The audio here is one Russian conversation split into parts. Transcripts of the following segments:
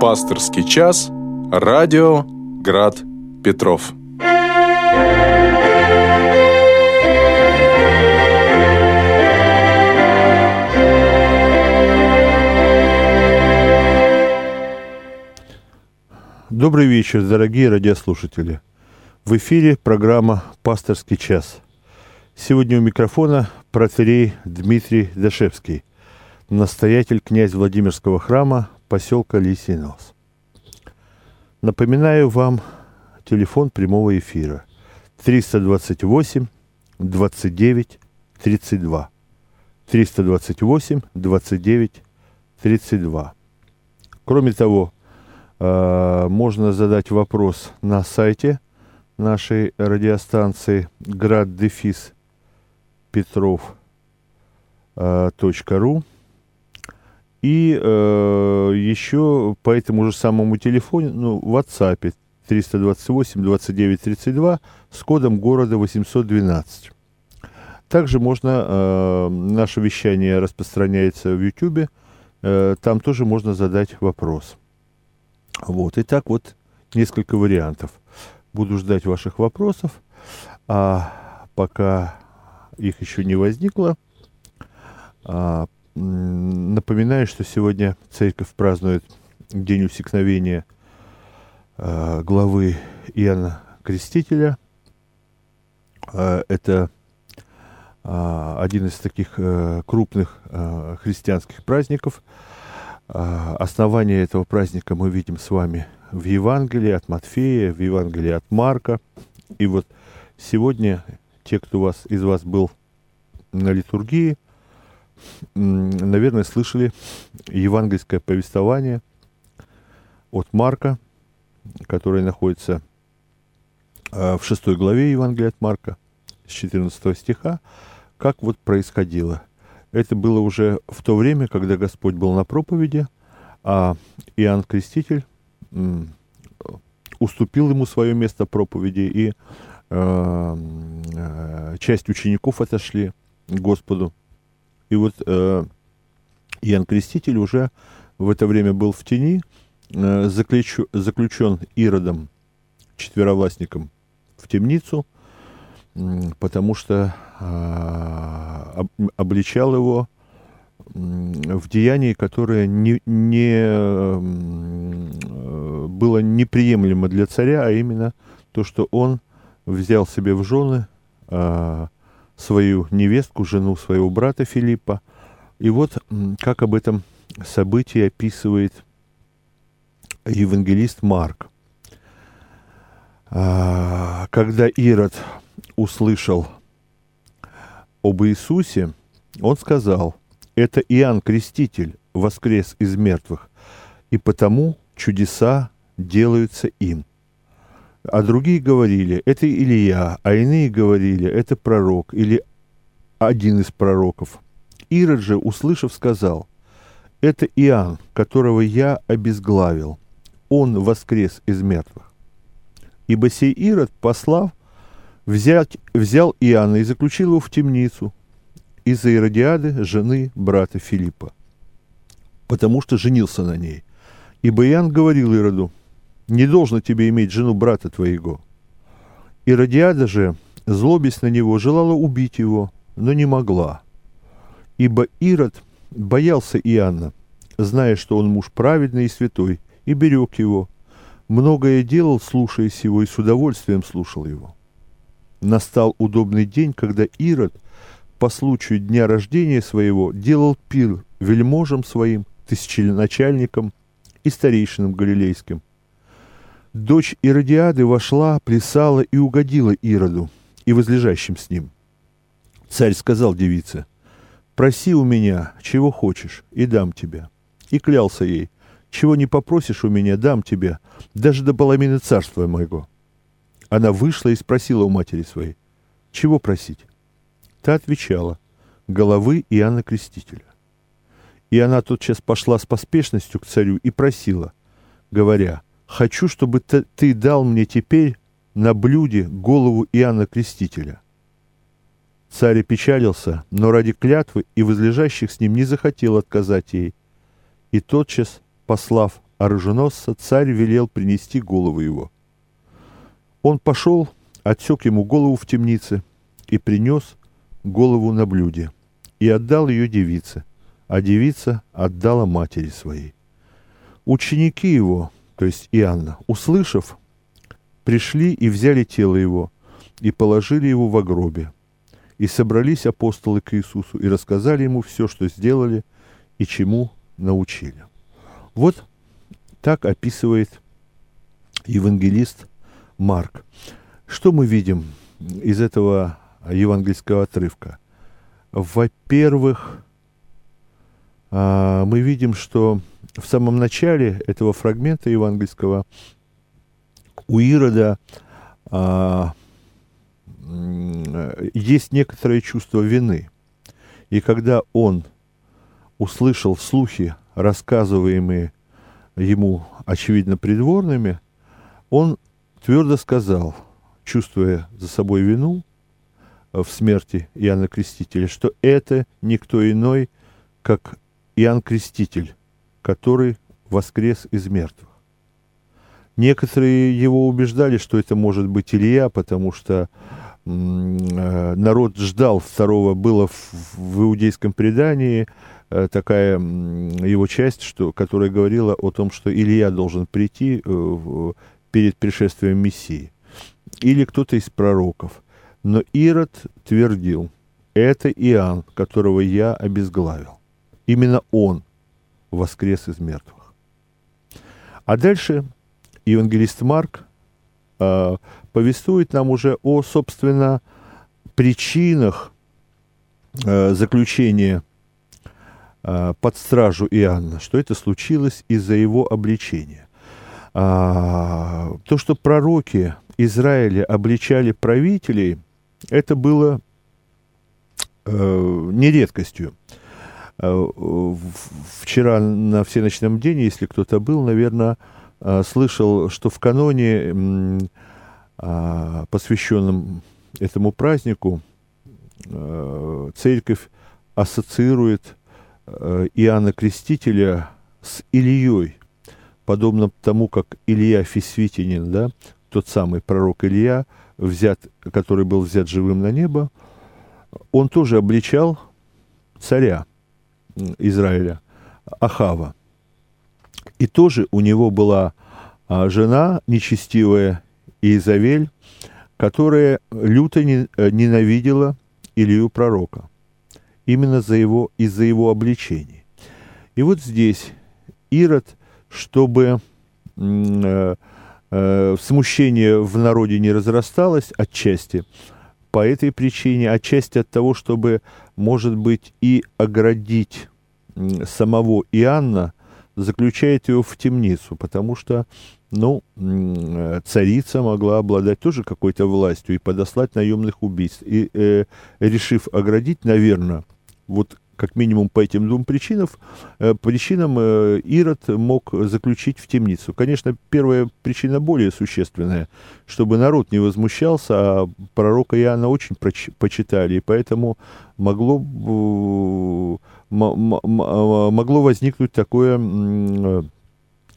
Пасторский час. Радио Град Петров. Добрый вечер, дорогие радиослушатели. В эфире программа «Пасторский час». Сегодня у микрофона протерей Дмитрий Дашевский, настоятель князь Владимирского храма поселка Лисинос. Напоминаю вам телефон прямого эфира 328 29 32. 328 29 32. Кроме того, э, можно задать вопрос на сайте нашей радиостанции град-дефис петров.ру э, и э, еще по этому же самому телефону, ну, в WhatsApp 328 29 32 с кодом города 812. Также можно, э, наше вещание распространяется в YouTube, э, там тоже можно задать вопрос. Вот, итак, вот несколько вариантов. Буду ждать ваших вопросов, а пока их еще не возникло, а, напоминаю, что сегодня церковь празднует День усекновения а, главы Иоанна Крестителя. А, это а, один из таких крупных христианских праздников. Основание этого праздника мы видим с вами в Евангелии от Матфея, в Евангелии от Марка. И вот сегодня те, кто вас, из вас был на литургии, наверное, слышали евангельское повествование от Марка, которое находится а, в шестой главе Евангелия от Марка, с 14 стиха, как вот происходило. Это было уже в то время, когда Господь был на проповеди, а Иоанн Креститель уступил ему свое место проповеди, и Э, э, часть учеников отошли к Господу. И вот э, Креститель уже в это время был в тени, э, заключен Иродом, четверовластником, в темницу, потому что об, обличал его в деянии, которое не, не э, было неприемлемо для царя, а именно то, что он взял себе в жены а, свою невестку, жену своего брата Филиппа. И вот как об этом событии описывает евангелист Марк. А, когда Ирод услышал об Иисусе, он сказал, это Иоанн Креститель воскрес из мертвых, и потому чудеса делаются им – а другие говорили, это Илья, а иные говорили, это пророк или один из пророков. Ирод же, услышав, сказал, это Иоанн, которого я обезглавил. Он воскрес из мертвых. Ибо сей Ирод, послав, взять, взял Иоанна и заключил его в темницу из-за Иродиады, жены брата Филиппа, потому что женился на ней. Ибо Иоанн говорил Ироду, не должно тебе иметь жену брата твоего. И Радиада же, злобясь на него, желала убить его, но не могла. Ибо Ирод боялся Иоанна, зная, что он муж праведный и святой, и берег его. Многое делал, слушаясь его, и с удовольствием слушал его. Настал удобный день, когда Ирод по случаю дня рождения своего делал пир вельможам своим, тысяченачальникам и старейшинам галилейским – Дочь Иродиады вошла, плясала и угодила Ироду и возлежащим с ним. Царь сказал девице, «Проси у меня, чего хочешь, и дам тебе». И клялся ей, «Чего не попросишь у меня, дам тебе, даже до половины царства моего». Она вышла и спросила у матери своей, «Чего просить?» Та отвечала, «Головы Иоанна Крестителя». И она тотчас пошла с поспешностью к царю и просила, говоря, хочу, чтобы ты дал мне теперь на блюде голову Иоанна Крестителя. Царь опечалился, но ради клятвы и возлежащих с ним не захотел отказать ей. И тотчас, послав оруженосца царь велел принести голову его. Он пошел, отсек ему голову в темнице и принес голову на блюде и отдал ее девице, а девица отдала матери своей. Ученики его, то есть Иоанна, услышав, пришли и взяли тело его и положили его в гробе. И собрались апостолы к Иисусу и рассказали ему все, что сделали и чему научили. Вот так описывает евангелист Марк. Что мы видим из этого евангельского отрывка? Во-первых, а, мы видим, что в самом начале этого фрагмента евангельского у Ирода а, есть некоторое чувство вины. И когда он услышал слухи, рассказываемые ему, очевидно, придворными, он твердо сказал, чувствуя за собой вину в смерти Иоанна Крестителя, что это никто иной, как Иоанн Креститель, который воскрес из мертвых. Некоторые его убеждали, что это может быть Илья, потому что э, народ ждал второго, было в, иудейском предании э, такая его часть, что, которая говорила о том, что Илья должен прийти э, перед пришествием Мессии. Или кто-то из пророков. Но Ирод твердил, это Иоанн, которого я обезглавил. Именно он воскрес из мертвых. А дальше евангелист Марк э, повествует нам уже о, собственно, причинах э, заключения э, под стражу Иоанна, что это случилось из-за его обличения. А, то, что пророки Израиля обличали правителей, это было э, не редкостью. Вчера на всеночном день, если кто-то был, наверное, а, слышал, что в каноне, а, посвященном этому празднику, а, церковь ассоциирует Иоанна Крестителя с Ильей, подобно тому, как Илья Фисвитинин, да, тот самый пророк Илья, взят, который был взят живым на небо, он тоже обличал царя Израиля, Ахава. И тоже у него была а, жена нечестивая Иезавель, которая люто э, ненавидела Илью пророка. Именно за его, из-за его обличений. И вот здесь Ирод, чтобы э, э, смущение в народе не разрасталось отчасти, по этой причине, отчасти от того, чтобы, может быть, и оградить самого Иоанна заключает его в темницу, потому что, ну, царица могла обладать тоже какой-то властью и подослать наемных убийств. И, э, решив оградить, наверное, вот как минимум по этим двум причинам, э, причинам э, Ирод мог заключить в темницу. Конечно, первая причина более существенная, чтобы народ не возмущался, а пророка Иоанна очень почитали, и поэтому могло могло возникнуть такое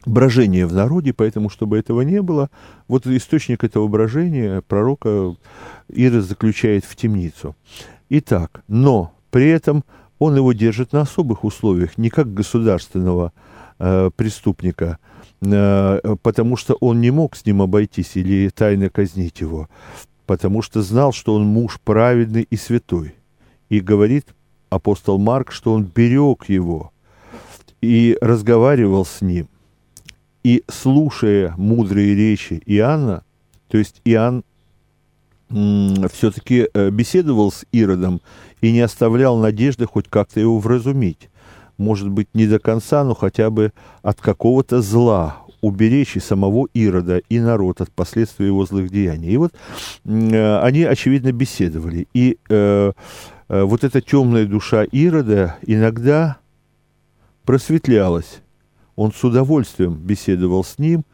брожение в народе, поэтому, чтобы этого не было, вот источник этого брожения пророка Ира заключает в темницу. Итак, но при этом он его держит на особых условиях, не как государственного э, преступника, э, потому что он не мог с ним обойтись или тайно казнить его, потому что знал, что он муж праведный и святой. И говорит апостол Марк, что он берег его и разговаривал с ним. И слушая мудрые речи Иоанна, то есть Иоанн все-таки э, беседовал с Иродом и не оставлял надежды хоть как-то его вразумить. Может быть, не до конца, но хотя бы от какого-то зла, уберечь и самого Ирода, и народ от последствий его злых деяний. И вот э, они, очевидно, беседовали. И э, Э, вот эта темная душа Ирода иногда просветлялась. Он с удовольствием беседовал с ним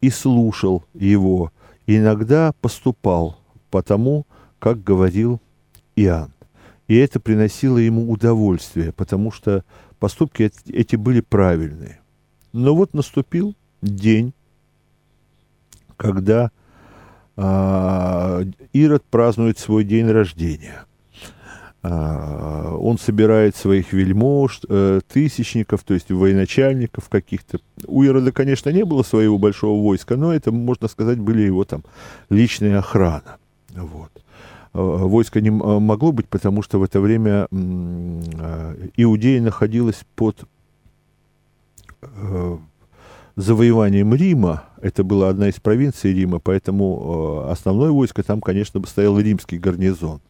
и слушал его, иногда поступал по тому, как говорил Иоанн. И это приносило ему удовольствие, потому что поступки эти были правильные. Но вот наступил день, когда а, Ирод празднует свой день рождения. А, он собирает своих вельмож, э, тысячников, то есть военачальников каких-то. У Ирода, конечно, не было своего большого войска, но это, можно сказать, были его там личная охрана. Вот. А, войска не могло быть, потому что в это время Иудея находилась под э, завоеванием Рима, это была одна из провинций Рима, поэтому э, основное войско там, конечно, стоял римский гарнизон.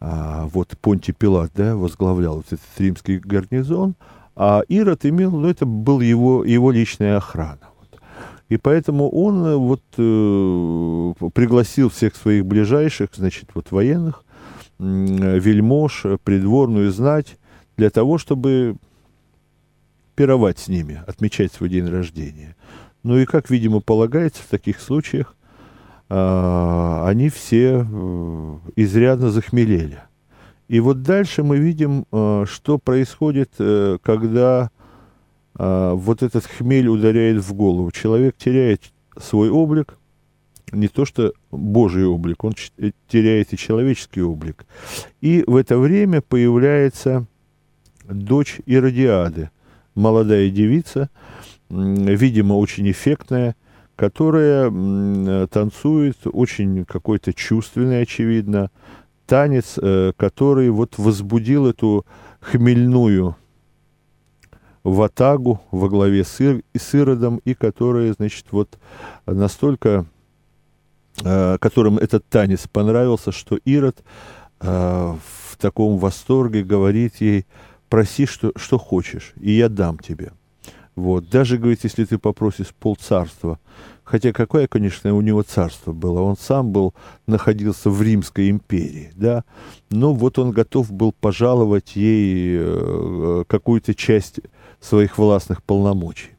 А, вот Понти Пилат, да, возглавлял вот этот римский гарнизон, а Ирод имел, ну, это был его, его личная охрана. И поэтому он э, вот э, пригласил всех своих ближайших, значит, вот военных, э, вельмож, придворную знать, для того, чтобы пировать с ними, отмечать свой день рождения. Ну и, как, видимо, полагается в таких случаях, э, они все э, изрядно захмелели. И вот дальше мы видим, э, что происходит, э, когда э, вот этот хмель ударяет в голову. Человек теряет свой облик, не то что Божий облик, он теряет и человеческий облик. И в это время появляется дочь Иродиады – молодая девица, видимо, очень эффектная, которая танцует очень какой-то чувственный, очевидно, танец, э, который вот возбудил эту хмельную ватагу во главе с, Ир, с Иродом, и которая, значит, вот настолько, э, которым этот танец понравился, что Ирод э, в таком восторге говорит ей, проси, что, что хочешь, и я дам тебе. Вот. Даже, говорит, если ты попросишь полцарства, хотя какое, конечно, у него царство было, он сам был, находился в Римской империи, да, но вот он готов был пожаловать ей э, какую-то часть своих властных полномочий.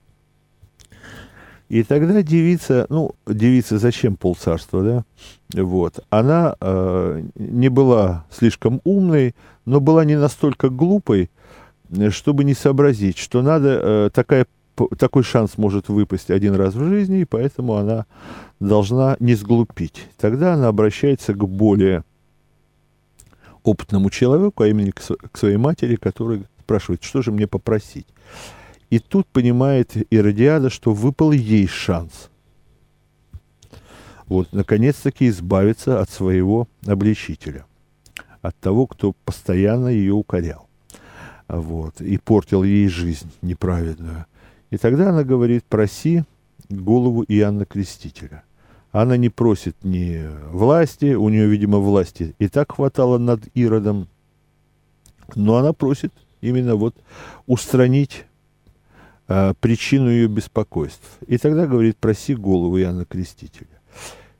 И тогда девица, ну, девица зачем полцарства, да? Вот. Она э, не была слишком умной, но была не настолько глупой, Э, чтобы не сообразить, что надо, э, такая, такой шанс может выпасть один раз в жизни, и поэтому она должна не сглупить. Тогда она обращается к более опытному человеку, а именно к, к своей матери, который спрашивает, что же мне попросить. И тут понимает Иродиада, что выпал ей шанс. Вот, наконец-таки избавиться от своего обличителя, от того, кто постоянно ее укорял вот, и портил ей жизнь неправедную. И тогда она говорит, проси голову Иоанна Крестителя. Она не просит ни власти, у нее, видимо, власти и так хватало над Иродом, но она просит именно вот устранить а, причину ее беспокойств. И тогда говорит, проси голову Иоанна Крестителя.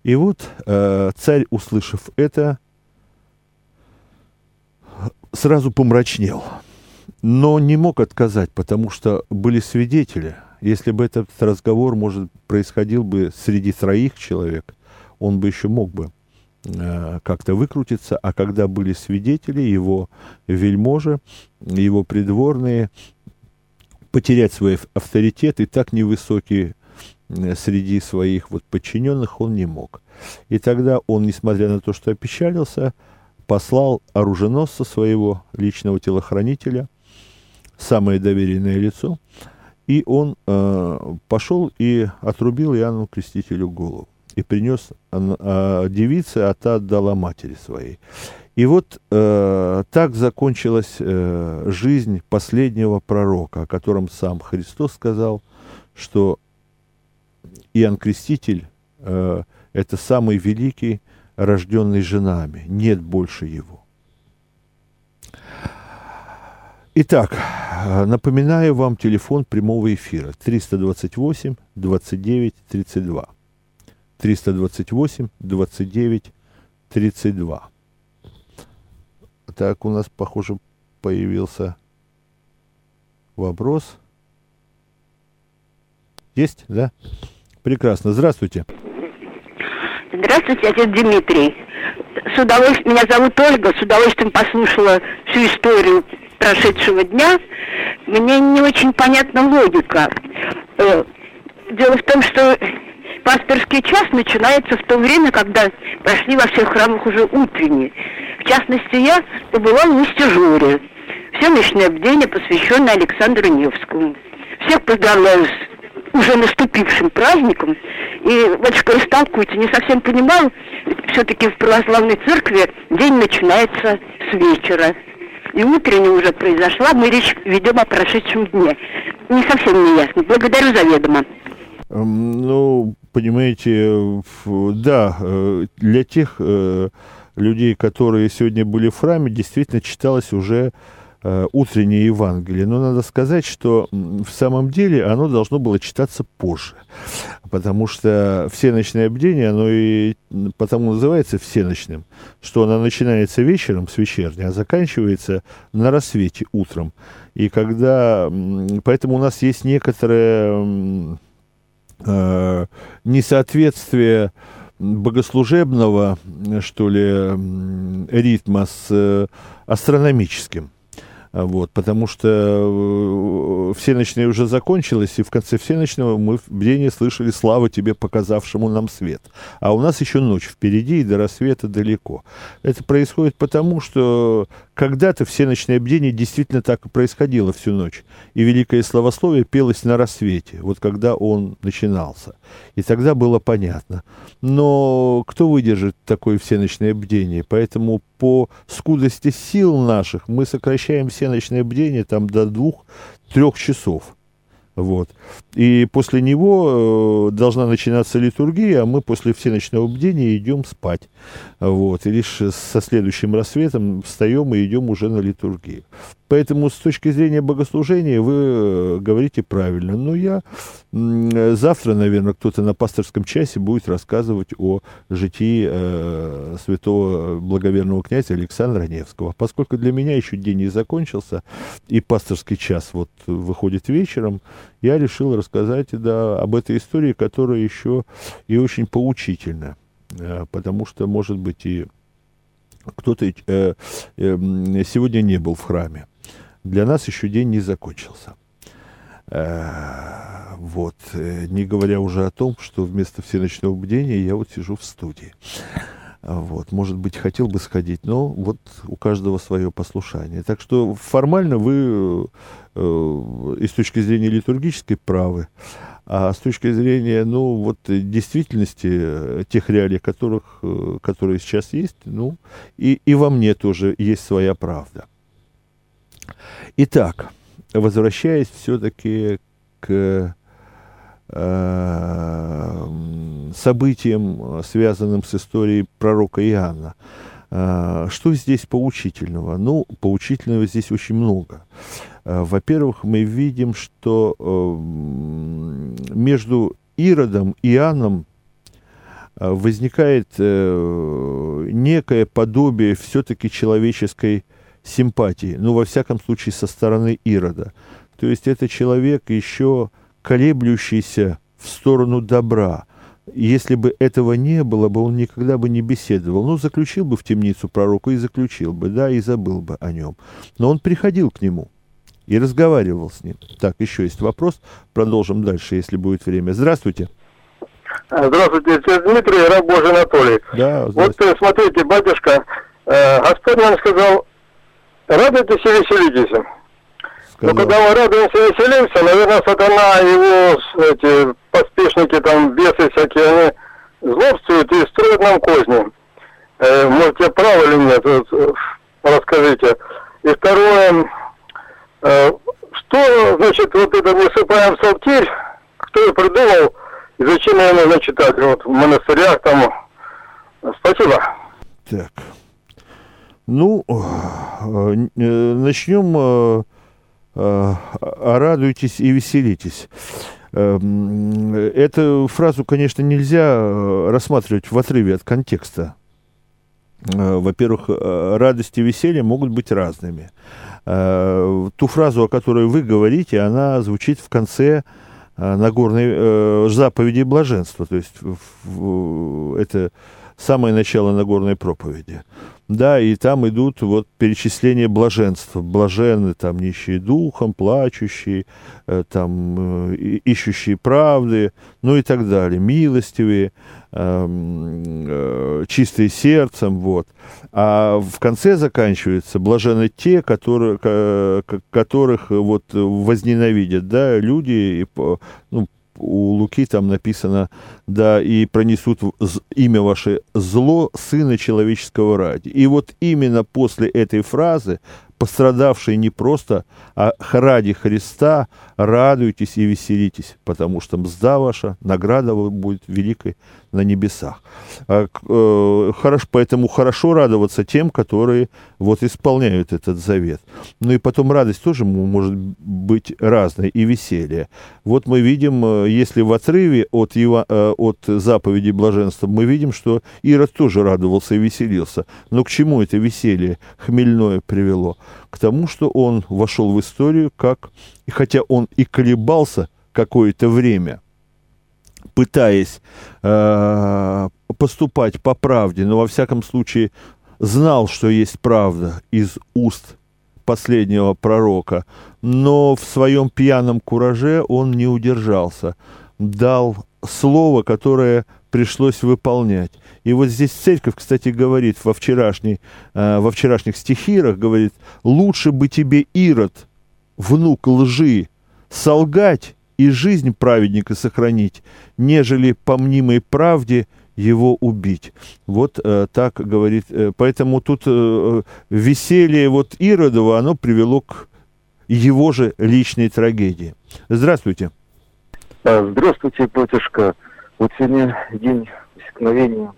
И вот а, царь, услышав это, сразу помрачнел – но не мог отказать, потому что были свидетели. Если бы этот разговор, может, происходил бы среди троих человек, он бы еще мог бы э, как-то выкрутиться, а когда были свидетели, его вельможи, его придворные, потерять свой авторитет и так невысокий э, среди своих вот подчиненных он не мог. И тогда он, несмотря на то, что опечалился, послал оруженосца своего личного телохранителя – самое доверенное лицо, и он э, пошел и отрубил Иоанну Крестителю голову и принес э, девице, а та отдала матери своей. И вот э, так закончилась э, жизнь последнего пророка, о котором сам Христос сказал, что Иоанн Креститель э, это самый великий, рожденный женами, нет больше его. Итак, напоминаю вам телефон прямого эфира 328 29 32. 328 29 32. Так, у нас, похоже, появился вопрос. Есть, да? Прекрасно. Здравствуйте. Здравствуйте, отец Дмитрий. С удовольствием, меня зовут Ольга, с удовольствием послушала всю историю прошедшего дня, мне не очень понятна логика. Э, дело в том, что пасторский час начинается в то время, когда прошли во всех храмах уже утренние. В частности, я побывала в Устежуре. Всеночное бдение, посвященное Александру Невскому. Всех поздравляю с уже наступившим праздником. И, батюшка, растолкуйте, не совсем понимаю, все-таки в православной церкви день начинается с вечера. И утренне уже произошла, мы речь ведем о прошедшем дне. Не совсем не ясно. Благодарю заведомо. Эм, ну, понимаете, да, э, для тех э, людей, которые сегодня были в храме, действительно читалось уже э, утреннее Евангелие. Но надо сказать, что в самом деле оно должно было читаться позже. Потому что всеночное бдение, оно и потому называется всеночным, что оно начинается вечером с вечерней, а заканчивается на рассвете утром. И когда... Поэтому у нас есть некоторое э, несоответствие богослужебного, что ли, ритма с э, астрономическим. Вот, потому что э, всеночная уже закончилась, и в конце всеночного мы в бдении слышали «Слава тебе, показавшему нам свет». А у нас еще ночь впереди, и до рассвета далеко. Это происходит потому, что когда-то всеночное бдение действительно так и происходило всю ночь. И великое словословие пелось на рассвете, вот когда он начинался. И тогда было понятно. Но кто выдержит такое всеночное бдение? Поэтому по скудости сил наших мы сокращаем всеночное бдение там до двух-трех часов. Вот. И после него э, должна начинаться литургия, а мы после всеночного бдения идем спать. Вот. И лишь со следующим рассветом встаем и идем уже на литургию. Поэтому с точки зрения богослужения вы э, говорите правильно. Но я завтра, наверное, кто-то на пасторском часе будет рассказывать о житии э, святого благоверного князя Александра Невского. Поскольку для меня еще день не закончился, и пасторский час вот выходит вечером, я решил рассказать да, об этой истории, которая еще и очень поучительна. Э, потому что, может быть, и кто-то э, э, сегодня не был в храме для нас еще день не закончился. Э, вот, э, не говоря уже о том, что вместо всеночного бдения я вот сижу в студии. Вот, может быть, хотел бы сходить, но вот у каждого свое послушание. Так что формально вы э, с точки зрения литургической правы, а с точки зрения, ну, вот действительности э, тех реалий, которых, которые сейчас есть, ну, и, и во мне тоже есть своя правда. Итак, возвращаясь все-таки к э, событиям, связанным с историей пророка Иоанна. Э, что здесь поучительного? Ну, поучительного здесь очень много. Э, во-первых, мы видим, что э, между Иродом и Иоанном возникает некое подобие все-таки человеческой симпатии, ну, во всяком случае, со стороны Ирода. То есть это человек еще колеблющийся в сторону добра. Если бы этого не было бы, он никогда бы не беседовал. Ну, заключил бы в темницу пророка и заключил бы, да, и забыл бы о нем. Но он приходил к нему и разговаривал с ним. Так, еще есть вопрос. Продолжим дальше, если будет время. Здравствуйте. Здравствуйте, Дмитрий, раб Божий Анатолий. Да, вот э, смотрите, батюшка, э, Господь нам сказал, радуйтесь и веселитесь. Сказал. Но когда мы радуемся и веселимся, наверное, сатана, его эти поспешники, там, бесы всякие, они злобствуют и строят нам козни. Э, может, я прав или нет, вот, э, расскажите. И второе, э, что, значит, вот это высыпаем псалтирь, кто ее придумал, и зачем ее нужно читать вот, в монастырях там. Спасибо. Так. Ну, э, э, начнем э, радуйтесь и веселитесь. Эм, эту фразу, конечно, нельзя рассматривать в отрыве от контекста. Во-первых, радость и веселье могут быть разными. Ту фразу, о которой вы говорите, она звучит в конце Нагорной заповеди блаженства. То есть это самое начало Нагорной проповеди. Да, и там идут вот перечисления блаженства. Блаженны там нищие духом, плачущие, э, там э, ищущие правды, ну и так далее. Милостивые, эм, э, чистые сердцем, вот. А в конце заканчивается блаженны те, которые, которых вот возненавидят, да, люди, ну, у Луки там написано, да, и пронесут имя ваше зло Сына Человеческого ради. И вот именно после этой фразы пострадавшие не просто, а ради Христа радуйтесь и веселитесь, потому что мзда ваша, награда будет великой на небесах. А, э, хорошо, поэтому хорошо радоваться тем, которые вот исполняют этот завет. Ну и потом радость тоже может быть разной и веселье. Вот мы видим, э, если в отрыве от, его, э, от заповеди блаженства, мы видим, что Ирод тоже радовался и веселился. Но к чему это веселье хмельное привело? К тому, что он вошел в историю как, и хотя он и колебался какое-то время – пытаясь э, поступать по правде, но во всяком случае знал, что есть правда из уст последнего пророка, но в своем пьяном кураже он не удержался, дал слово, которое пришлось выполнять. И вот здесь церковь, кстати, говорит во, вчерашней, э, во вчерашних стихирах, говорит, лучше бы тебе, Ирод, внук лжи, солгать и жизнь праведника сохранить, нежели по мнимой правде его убить. Вот э, так говорит. Э, поэтому тут э, веселье вот Иродова, оно привело к его же личной трагедии. Здравствуйте. А, здравствуйте, батюшка. Вот сегодня день исчезновения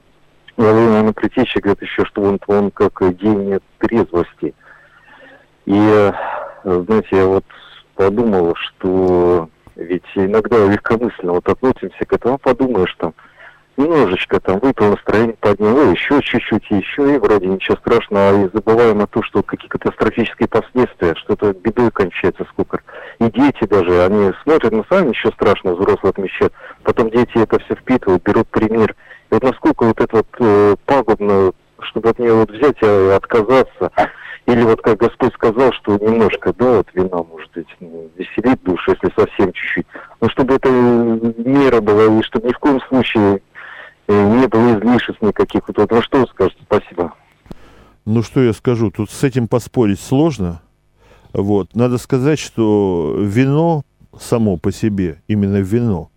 Владимира Притечи, говорят еще, что он, он как день трезвости. И, э, знаете, я вот подумал, что ведь иногда легкомысленно вот относимся к этому, подумаешь там, немножечко там выпил, настроение подняло, еще чуть-чуть, еще, и вроде ничего страшного, и забываем о том, что какие катастрофические последствия, что это бедой кончается сколько. И дети даже, они смотрят, на сами ничего страшного, взрослые отмечают. Потом дети это все впитывают, берут пример. И вот насколько вот это вот э, пагубно, чтобы от нее вот взять и отказаться, или вот как Господь сказал, что немножко, да, вот вина может быть ну, веселить душу, если совсем чуть-чуть. Но чтобы это мера была, и чтобы ни в коем случае э, не было излишеств никаких. Вот, ну что вы скажете? Спасибо. Ну что я скажу, тут с этим поспорить сложно. Вот. Надо сказать, что вино само по себе, именно вино,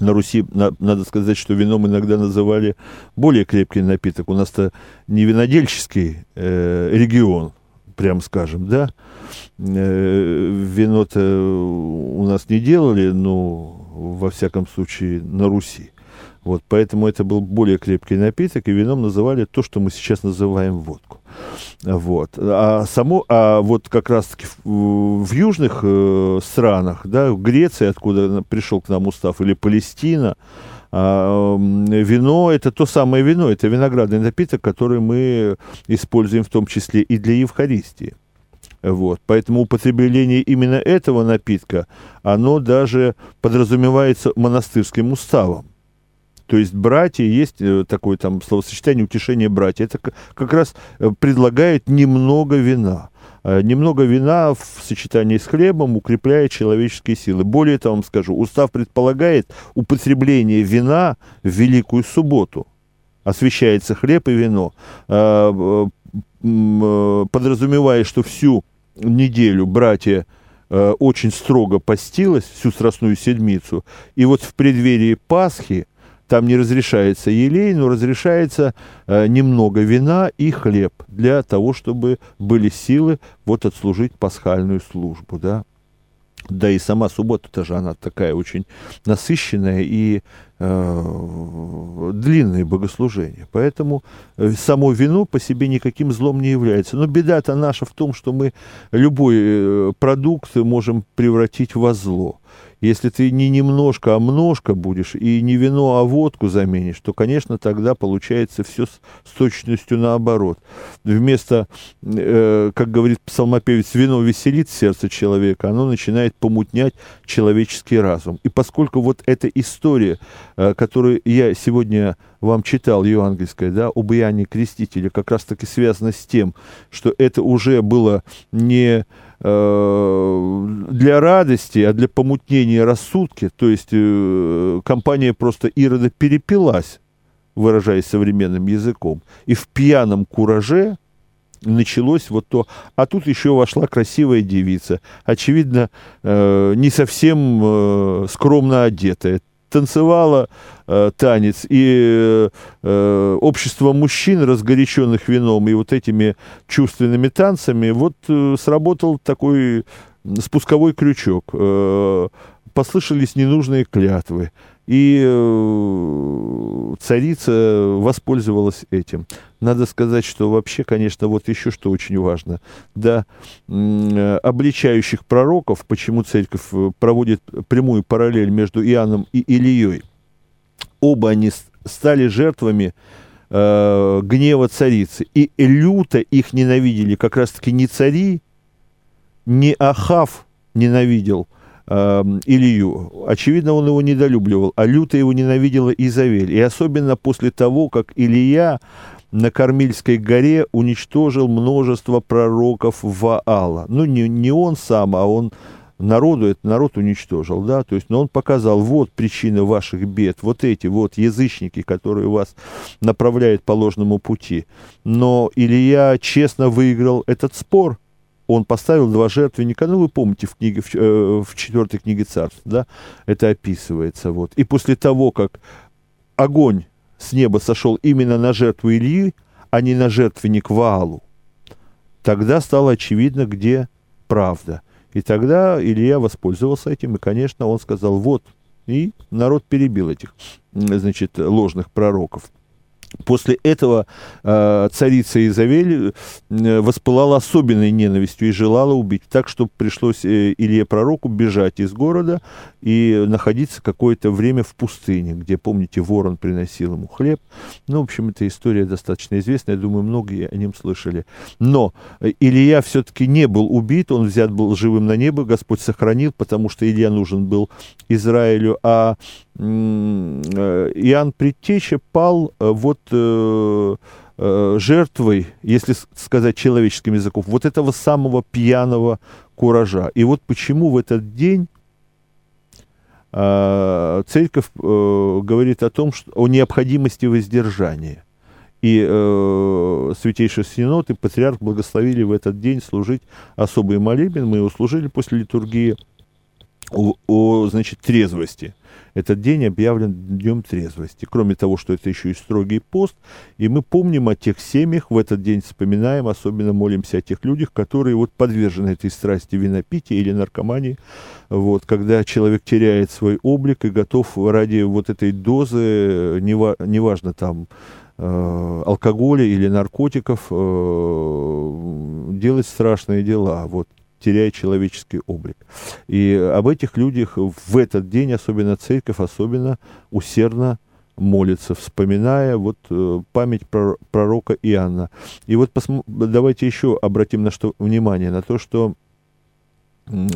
на Руси, на, надо сказать, что вином иногда называли более крепкий напиток. У нас-то не винодельческий э, регион, прям скажем, да. Э, вино-то у нас не делали, но во всяком случае на Руси. Вот, поэтому это был более крепкий напиток, и вином называли то, что мы сейчас называем водку. Вот. А, само, а вот как раз-таки в, в южных э, странах, да, в Греции, откуда пришел к нам устав, или Палестина, а, вино – это то самое вино, это виноградный напиток, который мы используем в том числе и для Евхаристии. Вот. Поэтому употребление именно этого напитка, оно даже подразумевается монастырским уставом. То есть братья, есть э, такое там словосочетание утешение братья. Это как раз э, предлагает немного вина. Э, немного вина в сочетании с хлебом укрепляет человеческие силы. Более того, вам скажу, устав предполагает употребление вина в Великую Субботу. Освещается хлеб и вино, подразумевая, что всю неделю братья очень строго постилось, всю Страстную Седмицу, и вот в преддверии Пасхи там не разрешается елей, но разрешается э, немного вина и хлеб для того, чтобы были силы вот отслужить пасхальную службу, да. Да и сама суббота тоже она такая очень насыщенная и э, длинное богослужение. Поэтому э, само вино по себе никаким злом не является. Но беда-то наша в том, что мы любой э, продукт можем превратить во зло. Если ты не немножко, а множко будешь, и не вино, а водку заменишь, то, конечно, тогда получается все с, с точностью наоборот. Вместо, э, как говорит псалмопевец, вино веселит сердце человека, оно начинает помутнять человеческий разум. И поскольку вот эта история, э, которую я сегодня вам читал, евангельская, да, об Иоанне как раз-таки связана с тем, что это уже было не Э, для радости, а для помутнения рассудки, то есть э, компания просто Ирода перепилась, выражаясь современным языком, и в пьяном кураже началось вот то. А тут еще вошла красивая девица, очевидно, э, не совсем скромно одетая танцевала э, танец, и э, общество мужчин, разгоряченных вином и вот этими чувственными танцами, вот э, сработал такой спусковой крючок. Э, послышались ненужные клятвы. И э, царица воспользовалась этим. Надо сказать, что вообще, конечно, вот еще что очень важно. Да, обличающих пророков, почему церковь э, проводит прямую параллель между Иоанном и Ильей, оба они стали жертвами э, гнева царицы. И люто их ненавидели как раз-таки не цари, не Ахав ненавидел – э, Илью. Очевидно, он его недолюбливал, а люто его ненавидела Изавель. И особенно после того, как Илья на Кормильской горе уничтожил множество пророков Ваала. Ну, не, не он сам, а он народу, этот народ уничтожил, да, то есть, но он показал, вот причина ваших бед, вот эти вот язычники, которые вас направляют по ложному пути. Но Илья честно выиграл этот спор, он поставил два жертвенника, ну, вы помните, в, книге, в, э, в четвертой книге царств, да, это описывается, вот. И после того, как огонь с неба сошел именно на жертву Ильи, а не на жертвенник Ваалу, тогда стало очевидно, где правда. И тогда Илья воспользовался этим, и, конечно, он сказал, вот, и народ перебил этих, значит, ложных пророков. После этого э, царица Изавель э, воспылала особенной ненавистью и желала убить. Так что пришлось э, Илье Пророку бежать из города и находиться какое-то время в пустыне, где, помните, ворон приносил ему хлеб. Ну, в общем, эта история достаточно известная, я думаю, многие о нем слышали. Но Илья все-таки не был убит, он взят был живым на небо, Господь сохранил, потому что Илья нужен был Израилю, а Иоанн Предтеча пал э, вот э, э, жертвой, если сказать человеческим языком, вот этого самого пьяного куража. И вот почему в этот день э, церковь э, говорит о том, что о необходимости воздержания. И э, Святейший Синод и Патриарх благословили в этот день служить особый молебен. Мы его служили после литургии о, о значит, трезвости этот день объявлен днем трезвости. Кроме того, что это еще и строгий пост, и мы помним о тех семьях, в этот день вспоминаем, особенно молимся о тех людях, которые вот подвержены этой страсти винопития или наркомании, вот, когда человек теряет свой облик и готов ради вот этой дозы, неважно там, э, алкоголя или наркотиков э, делать страшные дела. Вот теряя человеческий облик. И об этих людях в этот день, особенно церковь, особенно усердно молится, вспоминая вот э, память пророка Иоанна. И вот посм- давайте еще обратим на что внимание, на то, что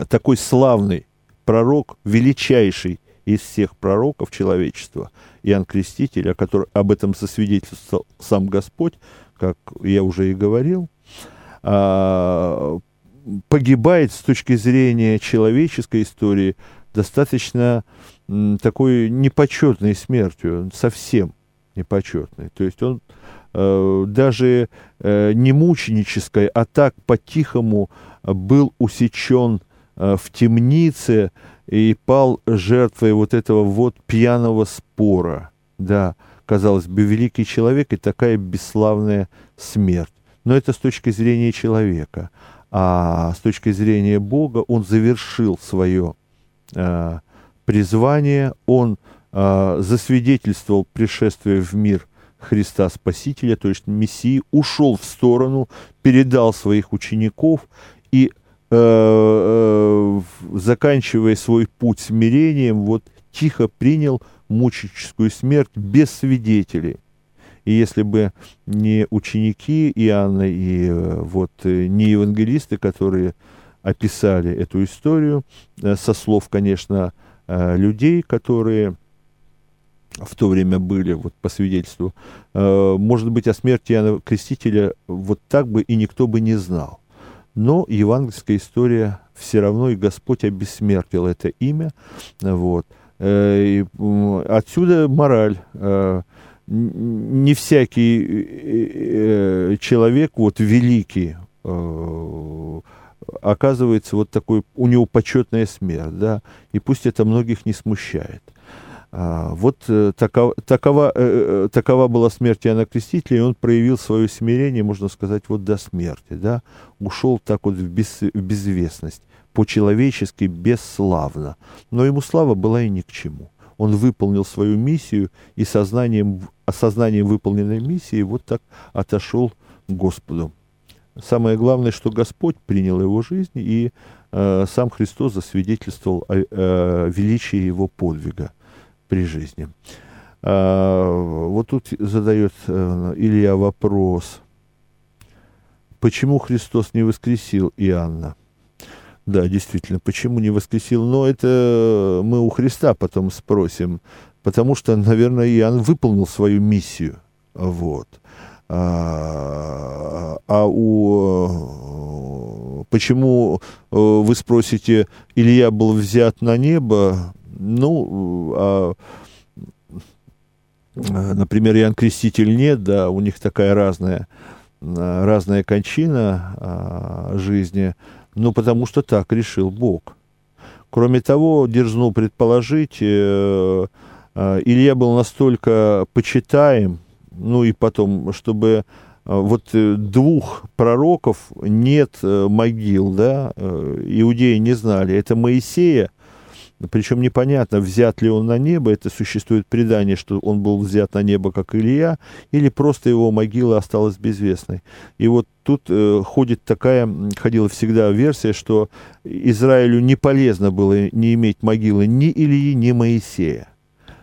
такой славный пророк, величайший из всех пророков человечества, Иоанн Креститель, о котором об этом засвидетельствовал сам Господь, как я уже и говорил, а, погибает с точки зрения человеческой истории достаточно такой непочетной смертью, совсем непочетной. То есть он э, даже э, не мученической, а так по-тихому был усечен э, в темнице и пал жертвой вот этого вот пьяного спора. Да, казалось бы, великий человек и такая бесславная смерть. Но это с точки зрения человека а с точки зрения Бога он завершил свое э, призвание, он э, засвидетельствовал пришествие в мир Христа Спасителя, то есть Мессии, ушел в сторону, передал своих учеников и э, заканчивая свой путь смирением, вот тихо принял мученическую смерть без свидетелей. И если бы не ученики Иоанна и вот не евангелисты, которые описали эту историю, со слов, конечно, людей, которые в то время были, вот по свидетельству, э, может быть, о смерти Иоанна Крестителя вот так бы и никто бы не знал. Но евангельская история все равно, и Господь обессмертил это имя. Вот. Э, и отсюда мораль. Э, не всякий человек, вот великий, оказывается вот такой, у него почетная смерть, да, и пусть это многих не смущает. А, вот э, такова, такова, э, э, такова была смерть Иоанна Крестителя, и он проявил свое смирение, можно сказать, вот до смерти, да, ушел так вот в, без, в безвестность, по-человечески, бесславно. Но ему слава была и ни к чему. Он выполнил свою миссию, и сознанием, осознанием выполненной миссии вот так отошел к Господу. Самое главное, что Господь принял его жизнь, и э, сам Христос засвидетельствовал о, о величии его подвига при жизни. А, вот тут задает э, Илья вопрос. Почему Христос не воскресил Иоанна? Да, действительно, почему не воскресил? Но это мы у Христа потом спросим, потому что, наверное, Иоанн выполнил свою миссию. Вот. А, а у почему э, вы спросите, Илья был взят на небо? Ну, а, например, Иоанн Креститель нет, да, у них такая разная, разная кончина а, жизни, ну, потому что так решил Бог. Кроме того, дерзну предположить, э, э, Илья был настолько почитаем, ну и потом, чтобы э, вот двух пророков нет могил, да, иудеи не знали, это Моисея причем непонятно, взят ли он на небо, это существует предание, что он был взят на небо, как Илья, или просто его могила осталась безвестной. И вот тут э, ходит такая, ходила всегда версия, что Израилю не полезно было не иметь могилы ни Ильи, ни Моисея,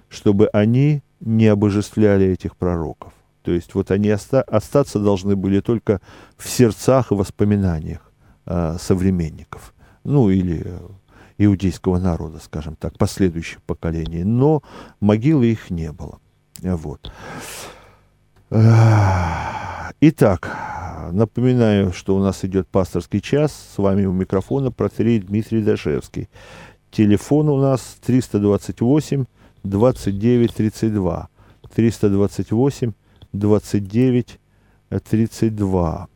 чтобы они не обожествляли этих пророков. То есть вот они оста- остаться должны были только в сердцах и воспоминаниях э, современников. Ну или э, иудейского народа, скажем так, последующих поколений, но могилы их не было. Вот. Итак, напоминаю, что у нас идет пасторский час. С вами у микрофона протерей Дмитрий Дашевский. Телефон у нас 328 29 32. 328 29 32.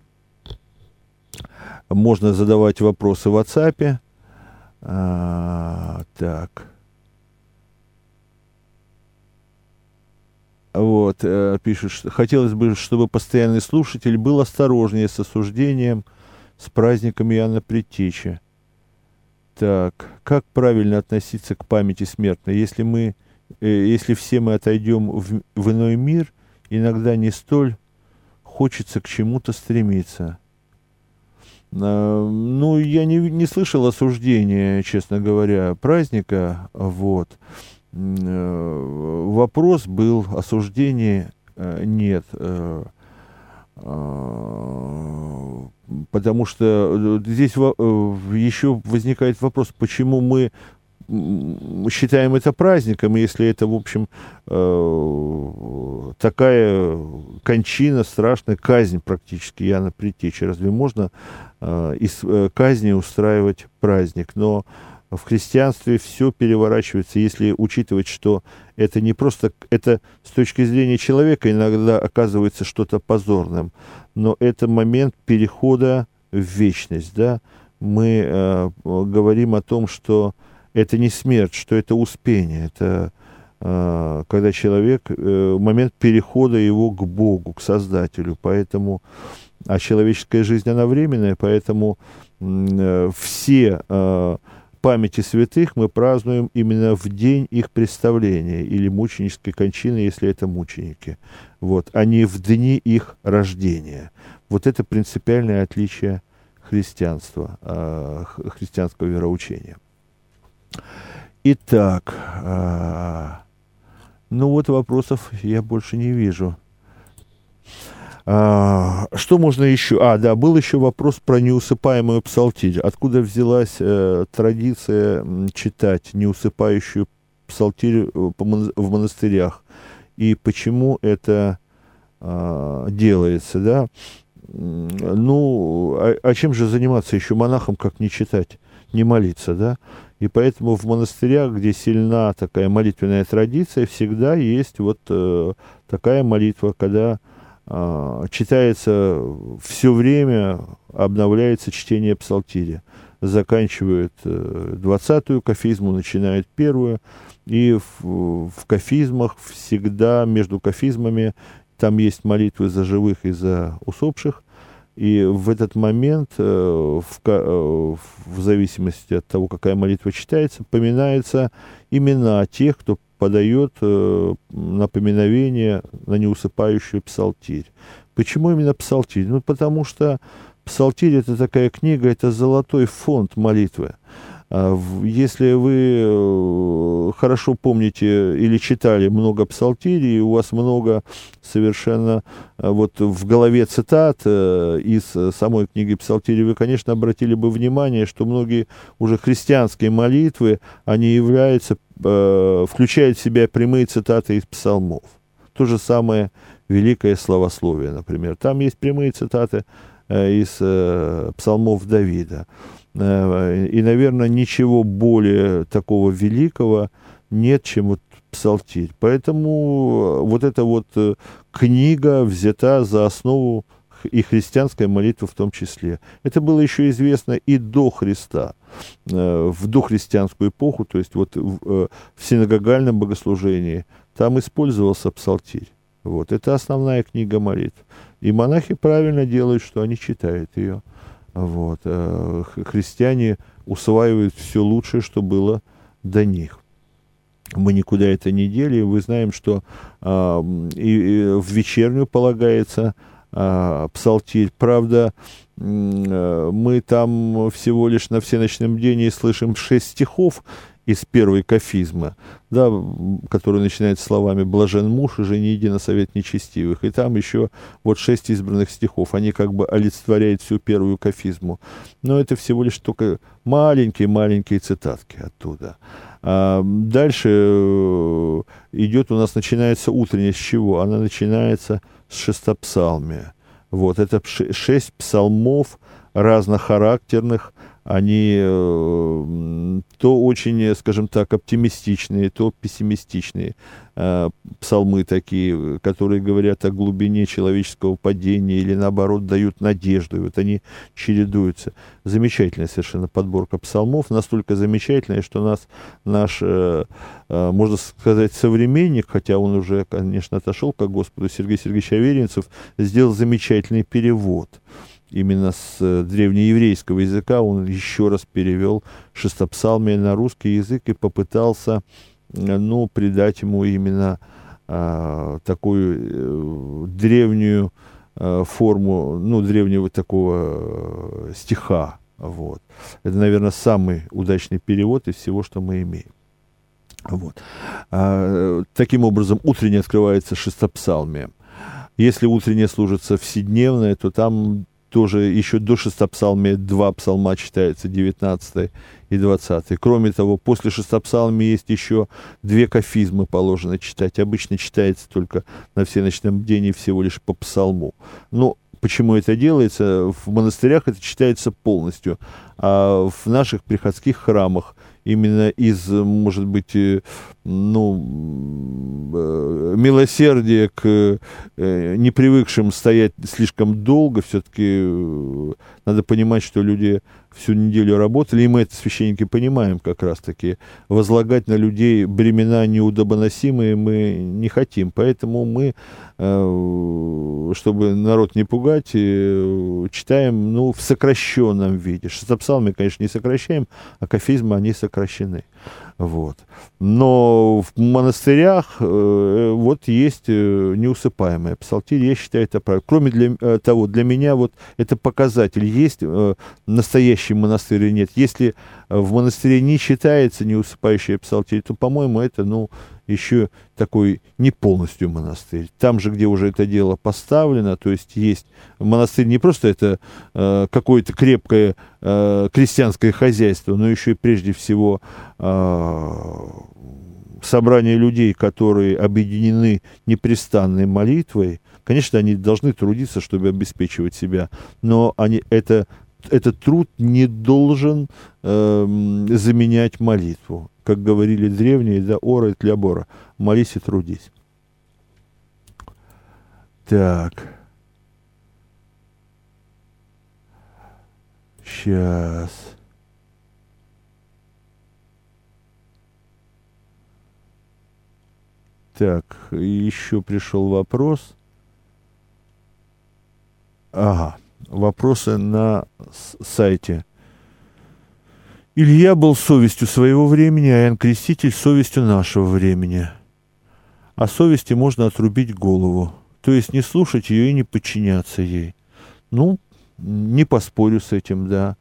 Можно задавать вопросы в WhatsApp а, так. Вот, э, пишет, что хотелось бы, чтобы постоянный слушатель был осторожнее с осуждением, с праздником Иоанна Предтечи. Так, как правильно относиться к памяти смертной? Если мы, э, если все мы отойдем в, в иной мир, иногда не столь хочется к чему-то стремиться. Э, ну, я не, не слышал осуждения, честно говоря, праздника. Вот. Э, вопрос был, осуждения э, нет. Потому что здесь еще возникает вопрос, почему мы считаем это праздником, если это, в общем, такая кончина, страшная казнь практически Яна Притечи. Разве можно из э, казни устраивать праздник? Но в христианстве все переворачивается, если учитывать, что это не просто, это с точки зрения человека иногда оказывается что-то позорным, но это момент перехода в вечность, да, мы э, говорим о том, что это не смерть, что это успение, это э, когда человек, э, момент перехода его к Богу, к Создателю, поэтому, а человеческая жизнь, она временная, поэтому э, все э, памяти святых мы празднуем именно в день их представления или мученической кончины, если это мученики, вот, а не в дни их рождения. Вот это принципиальное отличие христианства, э, христианского вероучения. Итак, э, ну вот вопросов я больше не вижу. А, что можно еще? А, да, был еще вопрос про неусыпаемую псалтирь. Откуда взялась э, традиция читать неусыпающую псалтирь э, в монастырях? И почему это э, делается, да? Ну, а, а чем же заниматься еще монахом, как не читать, не молиться, да? И поэтому в монастырях, где сильна такая молитвенная традиция, всегда есть вот э, такая молитва, когда э, читается все время, обновляется чтение псалтиря. Заканчивают э, 20-ю кафизму, начинают первую. И в, в кафизмах всегда между кафизмами там есть молитвы за живых и за усопших. И в этот момент, э, в, э, в зависимости от того, какая молитва читается, поминаются имена тех, кто подает э, напоминовение на неусыпающую псалтирь. Почему именно псалтирь? Ну, потому что псалтирь – это такая книга, это золотой фонд молитвы. А если вы э, хорошо помните или читали много псалтирий, у вас много совершенно э, вот в голове цитат э, из самой книги псалтирий, вы, конечно, обратили бы внимание, что многие уже христианские молитвы, они являются, включают в себя прямые цитаты из псалмов. То же самое великое словословие, например. Там есть прямые цитаты из псалмов Давида. Э, и, наверное, ничего более такого великого нет, чем вот псалтирь. Поэтому вот эта вот э, книга взята за основу и христианская молитва в том числе. Это было еще известно и до Христа, э, в дохристианскую эпоху, то есть вот в синагогальном богослужении, там использовался псалтирь. Вот, это основная книга молитв. И монахи правильно делают, что они читают ее. Вот. Э, христиане усваивают все лучшее, что было до них. Мы никуда это не дели. Вы знаем, что а, и, и в вечернюю полагается а, псалтирь. Правда, э, мы там всего лишь на всеночном бдении слышим шесть стихов, из первой кафизма, да, который начинается словами «блажен муж и жени на совет нечестивых». И там еще вот шесть избранных стихов, они как бы олицетворяют всю первую кафизму. Но это всего лишь только маленькие-маленькие цитатки оттуда. А дальше э, идет у нас, начинается утренняя с чего? Она начинается с шестопсалмия. Вот, это шесть псалмов разнохарактерных, они э, то очень, скажем так, оптимистичные, то пессимистичные. Э, псалмы такие, которые говорят о глубине человеческого падения или наоборот дают надежду. И вот они чередуются. Замечательная совершенно подборка псалмов, настолько замечательная, что нас наш, э, можно сказать, современник, хотя он уже, конечно, отошел к Господу, Сергей Сергеевич Аверинцев, сделал замечательный перевод именно с э, древнееврейского языка он еще раз перевел шестопсалмие на русский язык и попытался, э, ну, придать ему именно а, такую э, древнюю а, форму, ну, древнего такого стиха. Вот. Это, наверное, самый удачный перевод из всего, что мы имеем. Вот. А, таким образом, утренне открывается шестопсалмие. Если утреннее служится вседневное, то там тоже еще до шестопсалмия два псалма читается, 19 и 20. Кроме того, после шестопсалмия есть еще две кафизмы положено читать. Обычно читается только на всеночном бдении всего лишь по псалму. Но почему это делается? В монастырях это читается полностью, а в наших приходских храмах именно из, может быть, э, ну, э, милосердия к э, непривыкшим стоять слишком долго, все-таки надо понимать, что люди всю неделю работали, и мы это, священники, понимаем как раз-таки. Возлагать на людей бремена неудобоносимые мы не хотим. Поэтому мы, э, чтобы народ не пугать, э, читаем ну, в сокращенном виде. Шестопсалмы, конечно, не сокращаем, а кафизмы, они сокращены. Вот. Но в монастырях э, вот есть э, неусыпаемая псалтирь, я считаю это правильно. Кроме для, э, того, для меня вот это показатель, есть э, настоящий монастырь или нет. Если в монастыре не читается неусыпающая псалтирь, то, по-моему, это, ну, еще такой не полностью монастырь. Там же, где уже это дело поставлено, то есть есть монастырь не просто это э, какое-то крепкое э, крестьянское хозяйство, но еще и прежде всего э, собрание людей, которые объединены непрестанной молитвой. Конечно, они должны трудиться, чтобы обеспечивать себя, но они это этот труд не должен э, заменять молитву как говорили древние, да, ора и бора, молись и трудись. Так. Сейчас. Так, еще пришел вопрос. Ага, вопросы на сайте Илья был совестью своего времени, а Иоанн Креститель совестью нашего времени. А совести можно отрубить голову, то есть не слушать ее и не подчиняться ей. Ну, не поспорю с этим, да.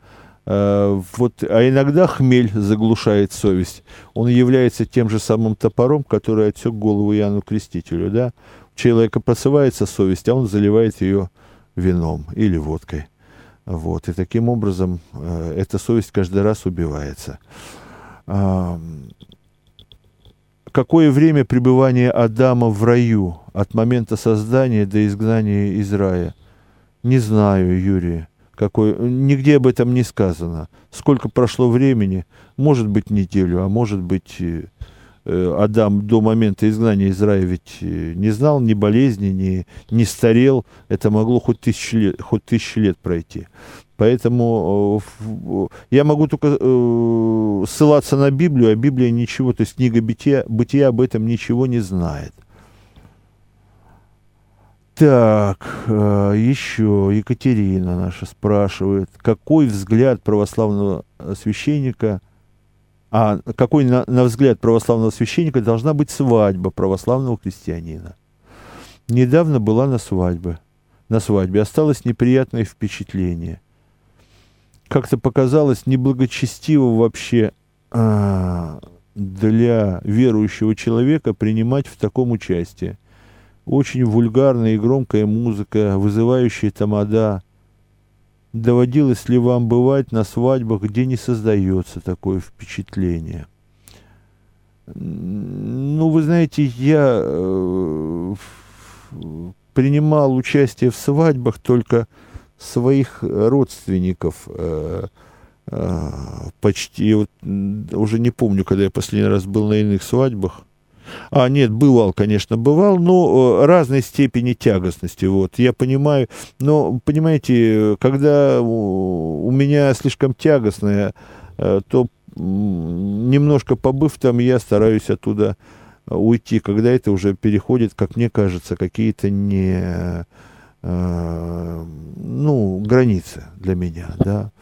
А, вот, а иногда хмель заглушает совесть. Он является тем же самым топором, который отсек голову Иоанну Крестителю, да. У человека просывается совесть, а он заливает ее вином или водкой. Вот, и таким образом э, эта совесть каждый раз убивается. А, какое время пребывания Адама в раю от момента создания до изгнания из рая? Не знаю, Юрий. Какой, нигде об этом не сказано. Сколько прошло времени? Может быть неделю, а может быть Адам до момента изгнания из рая ведь э, не знал ни болезни, ни, не старел. Это могло хоть тысячи лет, хоть тысячи лет пройти. Поэтому э, я могу только ссылаться на Библию, а Библия ничего, то есть книга бытия, бытия об этом ничего не знает. Так, еще Екатерина наша спрашивает, какой взгляд православного священника а какой, на, на взгляд православного священника, должна быть свадьба православного христианина. Недавно была на свадьбе. На свадьбе осталось неприятное впечатление. Как-то показалось неблагочестиво вообще а, для верующего человека принимать в таком участие. Очень вульгарная и громкая музыка, вызывающая тамада, Доводилось ли вам бывать на свадьбах, где не создается такое впечатление? Ну, вы знаете, я э, принимал участие в свадьбах только своих родственников. Э, э, почти, вот, уже не помню, когда я последний раз был на иных свадьбах. А, нет, бывал, конечно, бывал, но э, разной степени тягостности, вот, я понимаю, но, понимаете, когда у меня слишком тягостное, э, то немножко побыв там, я стараюсь оттуда уйти, когда это уже переходит, как мне кажется, какие-то не, э, ну, границы для меня, да,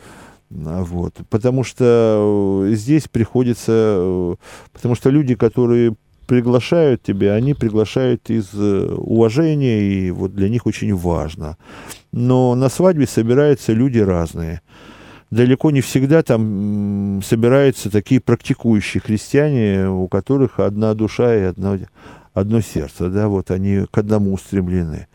вот, потому что здесь приходится, потому что люди, которые приглашают тебя, они приглашают из э, уважения, и вот для них очень важно. Но на свадьбе собираются люди разные. Далеко не всегда там собираются такие практикующие христиане, у которых одна душа и одно, одно сердце, да, вот они к одному устремлены.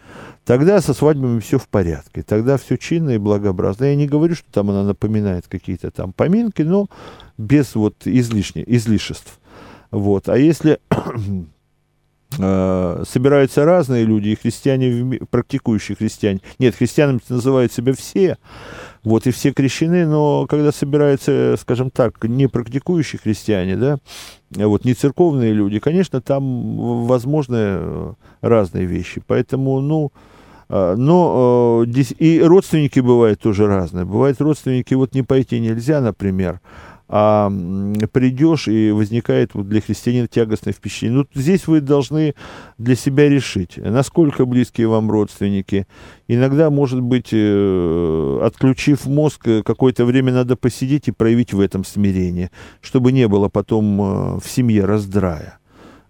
Тогда со свадьбами все в порядке, тогда все чинно и благообразно. Я не говорю, что там она напоминает какие-то там поминки, но без вот излишне, излишеств. Вот. А если э, собираются разные люди, и христиане, практикующие христиане, нет, христианами называют себя все, вот, и все крещены, но когда собираются, скажем так, не практикующие христиане, да, вот, не церковные люди, конечно, там возможны разные вещи, поэтому, ну, А, но и родственники бывают тоже разные. Бывают родственники, вот не пойти нельзя, например, а придешь, и возникает вот для христианина тягостное впечатление. Ну, здесь вы должны для себя решить, насколько близкие вам родственники. Иногда, может быть, э, отключив мозг, э, какое-то время надо посидеть и проявить в этом смирение, чтобы не было потом э, в семье раздрая.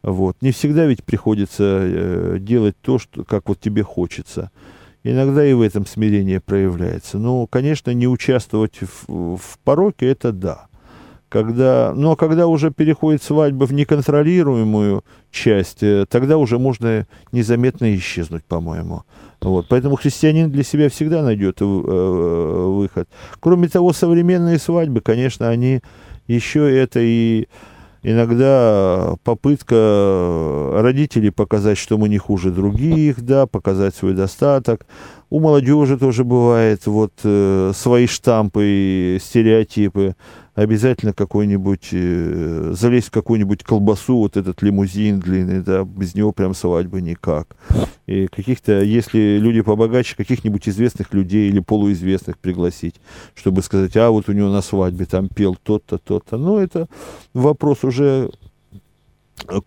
Вот. Не всегда ведь приходится делать то, что, как вот тебе хочется. Иногда и в этом смирение проявляется. Но, конечно, не участвовать в, в пороке – это да когда, но когда уже переходит свадьба в неконтролируемую часть, э, тогда уже можно незаметно исчезнуть, по-моему. Вот. Поэтому христианин для себя всегда найдет э, выход. Кроме того, современные свадьбы, конечно, они еще это и иногда попытка родителей показать, что мы не хуже других, да, показать свой достаток. У молодежи тоже бывает вот э, свои штампы и стереотипы обязательно какой-нибудь, э, залезть в какую-нибудь колбасу, вот этот лимузин длинный, да, без него прям свадьбы никак. И каких-то, если люди побогаче, каких-нибудь известных людей или полуизвестных пригласить, чтобы сказать, а вот у него на свадьбе там пел тот-то, тот-то. Ну, это вопрос уже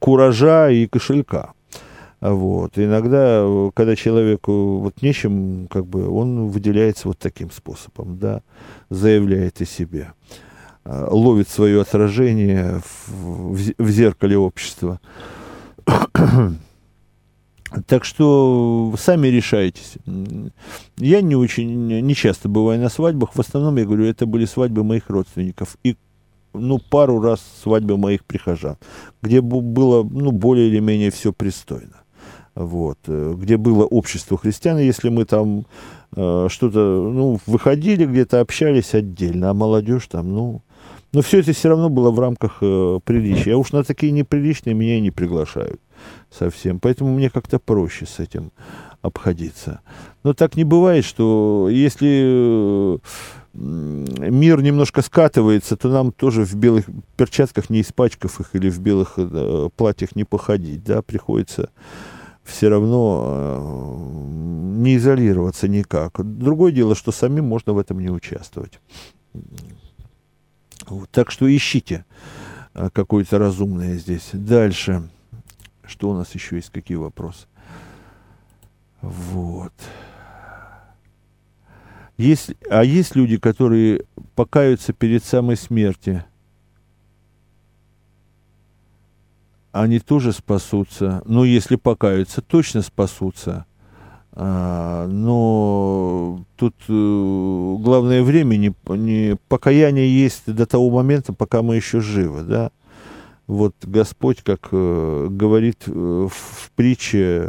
куража и кошелька. Вот. Иногда, когда человеку вот нечем, как бы, он выделяется вот таким способом, да, заявляет о себе. Э, ловит свое отражение в, в зеркале общества. Так что сами решайтесь. Я не очень, не часто бываю на свадьбах. В основном, я говорю, это были свадьбы моих родственников. И ну, пару раз свадьбы моих прихожан, где было, ну, более или менее все пристойно. Вот, э, где было общество христиан, если мы там э, что-то, ну, выходили где-то, общались отдельно, а молодежь там, ну, но все это все равно было в рамках э, приличия. А уж на такие неприличные меня не приглашают совсем. Поэтому мне как-то проще с этим обходиться. Но так не бывает, что если э, мир немножко скатывается, то нам тоже в белых перчатках, не испачкав их, или в белых э, платьях не походить. Да? Приходится все равно э, не изолироваться никак. Другое дело, что самим можно в этом не участвовать. Так что ищите а, какое-то разумное здесь. Дальше. Что у нас еще есть? Какие вопросы? Вот. Есть, а есть люди, которые покаются перед самой смертью? Они тоже спасутся. Но если покаются, точно спасутся. А, но тут э, главное время, не, не, покаяние есть до того момента, пока мы еще живы, да. Вот Господь, как э, говорит э, в, притче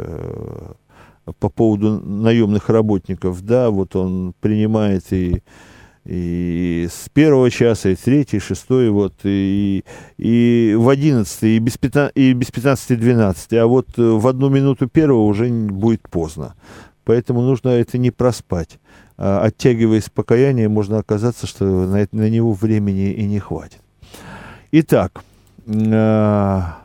по поводу наемных работников, да, вот он принимает и и с первого часа, и третий, и шестой, вот, и, и в одиннадцатый, и без, пятна, и без пятнадцати, двенадцати, а вот э, в одну минуту первого уже будет поздно. Поэтому нужно это не проспать. А, оттягиваясь покаяние, можно оказаться, что на, на него времени и не хватит. Итак, а,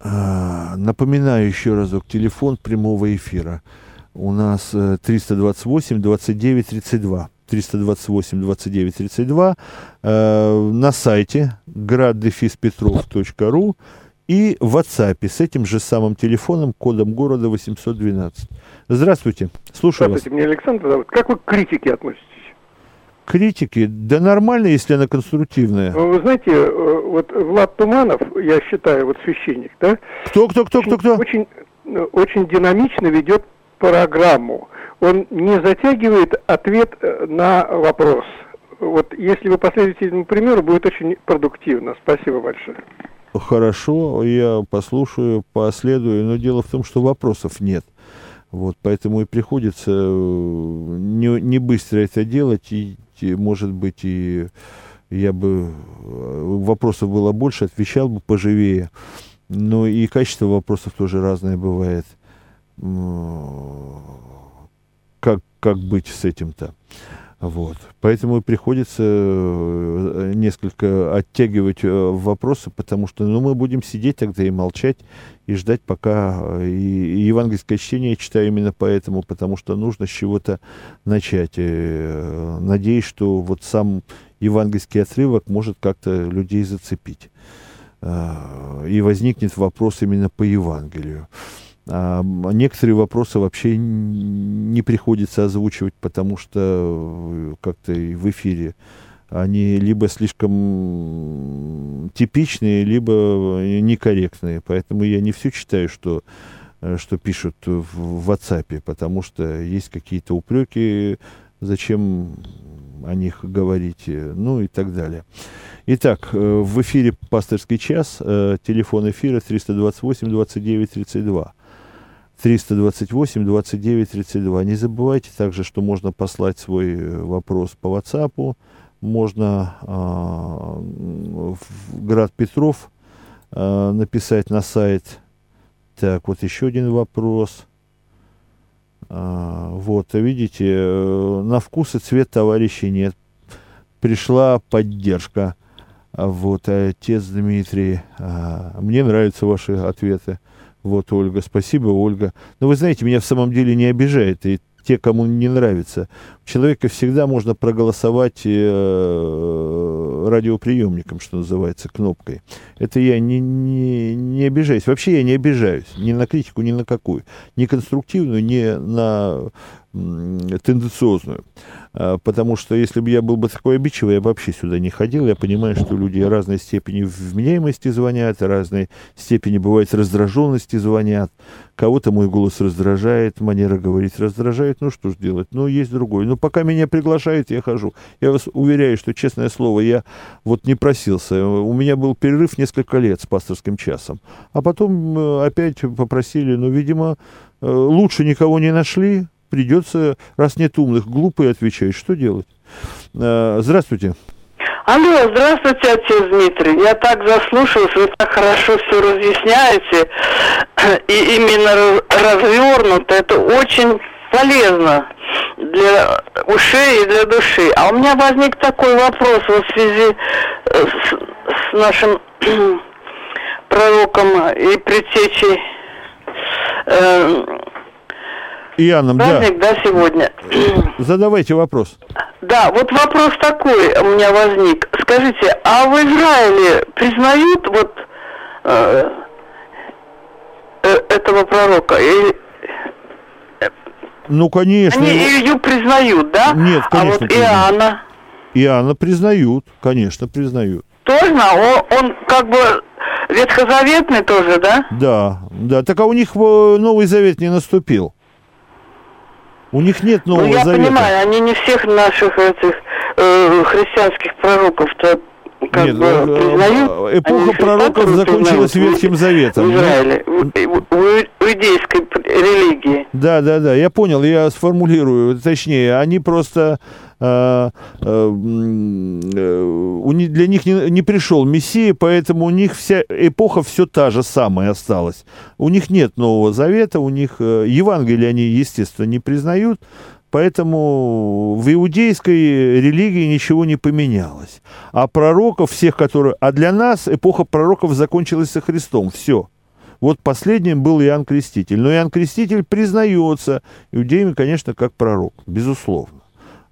а, напоминаю еще разок, телефон прямого эфира – у нас 328 29 32. 328 29 32 э, на сайте graddefispetrov.ru и в WhatsApp с этим же самым телефоном, кодом города 812. Здравствуйте, слушаю Здравствуйте, вас. меня Александр зовут. Как вы к критике относитесь? Критики? Да нормально, если она конструктивная. Вы знаете, э, вот Влад Туманов, я считаю, вот священник, да? Кто, кто, кто, кто, кто? Очень, э, очень динамично ведет программу. Он не затягивает ответ э, на вопрос. Вот если вы последуете этому примеру, будет очень продуктивно. Спасибо большое. Хорошо, я послушаю, последую, но дело в том, что вопросов нет. Вот, поэтому и приходится э, не, не быстро это делать, и, и, может быть, и я бы э, вопросов было больше, отвечал бы поживее. Но и качество вопросов тоже разное бывает как, как быть с этим-то. Вот. Поэтому приходится э, несколько оттягивать э, вопросы, потому что ну, мы будем сидеть тогда и молчать, и ждать, пока... Э, и, и евангельское чтение я читаю именно поэтому, потому что нужно с чего-то начать. Надеюсь, что вот сам евангельский отрывок может как-то людей зацепить. И возникнет вопрос именно по Евангелию. Некоторые вопросы вообще не приходится озвучивать, потому что э, как-то в эфире они либо слишком типичные, либо некорректные. Поэтому я не все читаю, что, э, что пишут в WhatsApp, потому что есть какие-то упреки, зачем о них говорить, ну и так далее. Итак, э, в эфире «Пасторский час», телефон эфира 328 29 32. 328 29 32. Не забывайте также, что можно послать свой э, вопрос по WhatsApp, можно э, в Град Петров э, написать на сайт. Так, вот еще один вопрос. А, вот, видите, э, на вкус и цвет товарищей нет. Пришла поддержка. Вот, отец Дмитрий, а, мне нравятся ваши ответы. Вот, Ольга, спасибо, Ольга. Но вы знаете, меня в самом деле не обижает, и те, кому не нравится. Человека всегда можно проголосовать э, радиоприемником, что называется, кнопкой. Это я не, не, не обижаюсь. Вообще я не обижаюсь ни на критику, ни на какую. Ни конструктивную, ни на тенденциозную. А, потому что если бы я был бы такой обидчивый, я бы вообще сюда не ходил. Я понимаю, что люди разной степени вменяемости звонят, разной степени бывает раздраженности звонят. Кого-то мой голос раздражает, манера говорить раздражает. Ну что ж делать? Ну есть другой. Но пока меня приглашают, я хожу. Я вас уверяю, что, честное слово, я вот не просился. У меня был перерыв несколько лет с пасторским часом. А потом э, опять попросили, ну, видимо, э, лучше никого не нашли, придется, раз нет умных, глупые отвечать. Что делать? Э, здравствуйте. Алло, здравствуйте, отец Дмитрий. Я так заслушалась, вы так хорошо все разъясняете. И именно развернуто. Это очень полезно для ушей и для души. А у меня возник такой вопрос в связи э, с, с нашим пророком и предтечей э, Иоанном, Праздник, да. да, сегодня. Задавайте вопрос. Да, вот вопрос такой у меня возник. Скажите, а в Израиле признают вот э, э, этого пророка? Или... Ну, конечно. Они Илью признают, да? Нет, конечно. А вот Иоанна? Иоанна признают, конечно, признают. Точно? Он, он как бы ветхозаветный тоже, да? Да, да. Так а у них Новый Завет не наступил. У них нет Нового ну, я Завета. Понимаю, они не всех наших этих э, христианских пророков-то как Нет, бы ну, признают. Э, эпоха пророков закончилась Ветхим Заветом. В Израиле, в, в, иудейской религии. Да, да, да, я понял, я сформулирую, точнее, они просто э, э, для них не, не пришел Мессия, поэтому у них вся эпоха все та же самая осталась. У них нет Нового Завета, у них э, Евангелие они, естественно, не признают, Поэтому в иудейской религии ничего не поменялось. А пророков всех, которые... А для нас эпоха пророков закончилась со Христом. Все. Вот последним был Иоанн Креститель. Но Иоанн Креститель признается иудеями, конечно, как пророк, безусловно.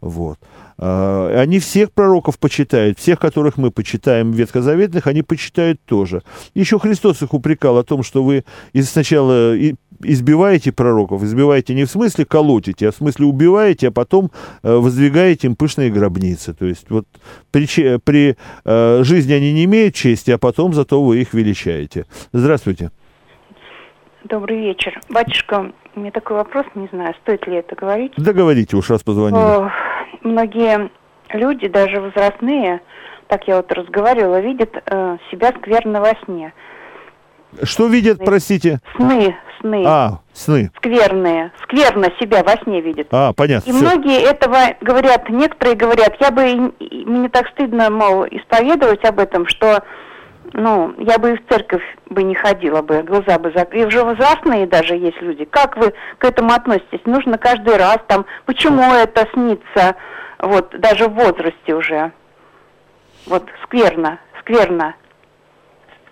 Вот. А, они всех пророков почитают, всех, которых мы почитаем, ветхозаветных, они почитают тоже. Еще Христос их упрекал о том, что вы сначала избиваете пророков, избиваете не в смысле колотите, а в смысле убиваете, а потом э, воздвигаете им пышные гробницы. То есть вот при, при э, жизни они не имеют чести, а потом зато вы их величаете. Здравствуйте. Добрый вечер. Батюшка, у меня такой вопрос, не знаю, стоит ли это говорить. Да говорите, уж раз позвонили. О, многие люди, даже возрастные, так я вот разговаривала, видят э, себя скверно во сне. Что видят, сны. простите? Сны, сны. А, сны. Скверные. Скверно себя во сне видят. А, понятно. И все. многие этого говорят, некоторые говорят, я бы, мне так стыдно, мол, исповедовать об этом, что ну, я бы и в церковь бы не ходила бы, глаза бы закрыла. И уже возрастные даже есть люди. Как вы к этому относитесь? Нужно каждый раз там, почему это снится? Вот, даже в возрасте уже. Вот, скверно, скверно.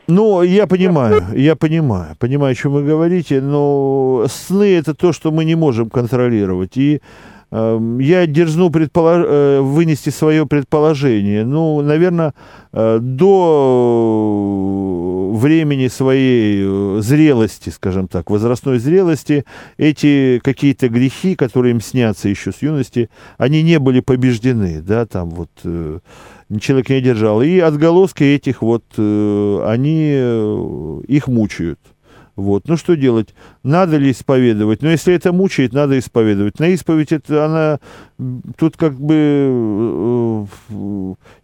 Ну, я понимаю, я понимаю, понимаю, о чем вы говорите, но сны это то, что мы не можем контролировать. И э, я дерзну предполож... э, вынести свое предположение. Ну, наверное, э, до времени своей э, зрелости, скажем так, возрастной зрелости, эти какие-то грехи, которые им снятся еще с юности, они не были побеждены, да, там вот... Э, человек не держал. И отголоски этих вот, э, они их мучают. Вот. Ну, что делать? Надо ли исповедовать? Но если это мучает, надо исповедовать. На исповедь это она... Тут как бы...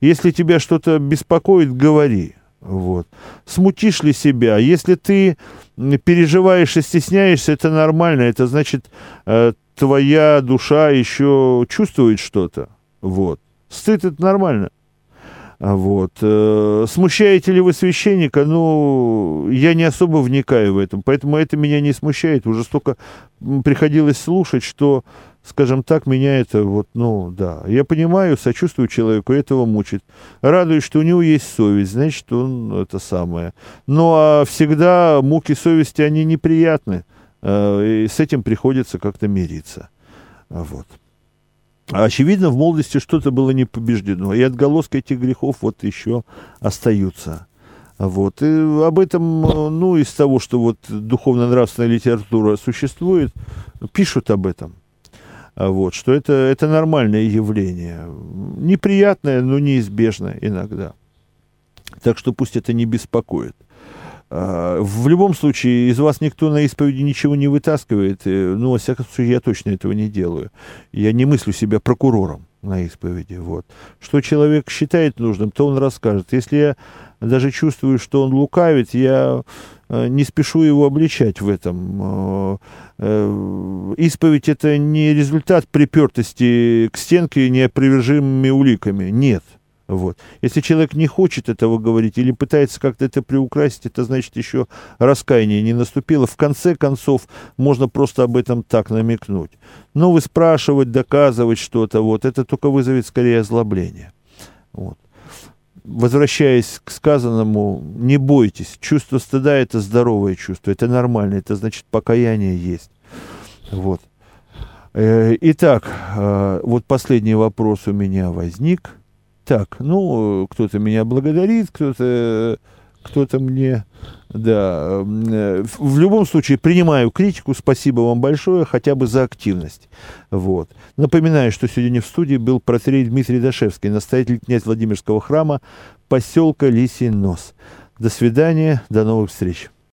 Если тебя что-то беспокоит, говори. Вот. Смутишь ли себя? Если ты переживаешь и стесняешься, это нормально. Это значит, твоя душа еще чувствует что-то. Вот. Стыд это нормально. А вот. Э, смущаете ли вы священника? Ну, я не особо вникаю в этом, поэтому это меня не смущает. Уже столько приходилось слушать, что, скажем так, меня это вот, ну, да. Я понимаю, сочувствую человеку, этого мучит. Радуюсь, что у него есть совесть, значит, он это самое. Ну, а всегда муки совести, они неприятны. Э, и с этим приходится как-то мириться. Вот. Очевидно, в молодости что-то было не побеждено, и отголоски этих грехов вот еще остаются. Вот. И об этом, ну, из того, что вот духовно-нравственная литература существует, пишут об этом. Вот, что это, это нормальное явление. Неприятное, но неизбежное иногда. Так что пусть это не беспокоит. А, в любом случае, из вас никто на исповеди ничего не вытаскивает. Ну, во всяком случае, я точно этого не делаю. Я не мыслю себя прокурором на исповеди. Вот. Что человек считает нужным, то он расскажет. Если я даже чувствую, что он лукавит, я э, не спешу его обличать в этом. Э, э, исповедь – это не результат припертости к стенке неопровержимыми уликами. Нет – вот. Если человек не хочет этого говорить или пытается как-то это приукрасить, это значит еще раскаяние не наступило. В конце концов, можно просто об этом так намекнуть. Но вы спрашивать, доказывать что-то, вот, это только вызовет скорее озлобление. Вот. Возвращаясь к сказанному, не бойтесь. Чувство стыда – это здоровое чувство, это нормально, это значит покаяние есть. Вот. Э, итак, э, вот последний вопрос у меня возник – так, ну, кто-то меня благодарит, кто-то кто-то мне, да, э, в любом случае принимаю критику, спасибо вам большое, хотя бы за активность, вот. Напоминаю, что сегодня в студии был протерей Дмитрий Дашевский, настоятель князь Владимирского храма, поселка Лисий Нос. До свидания, до новых встреч.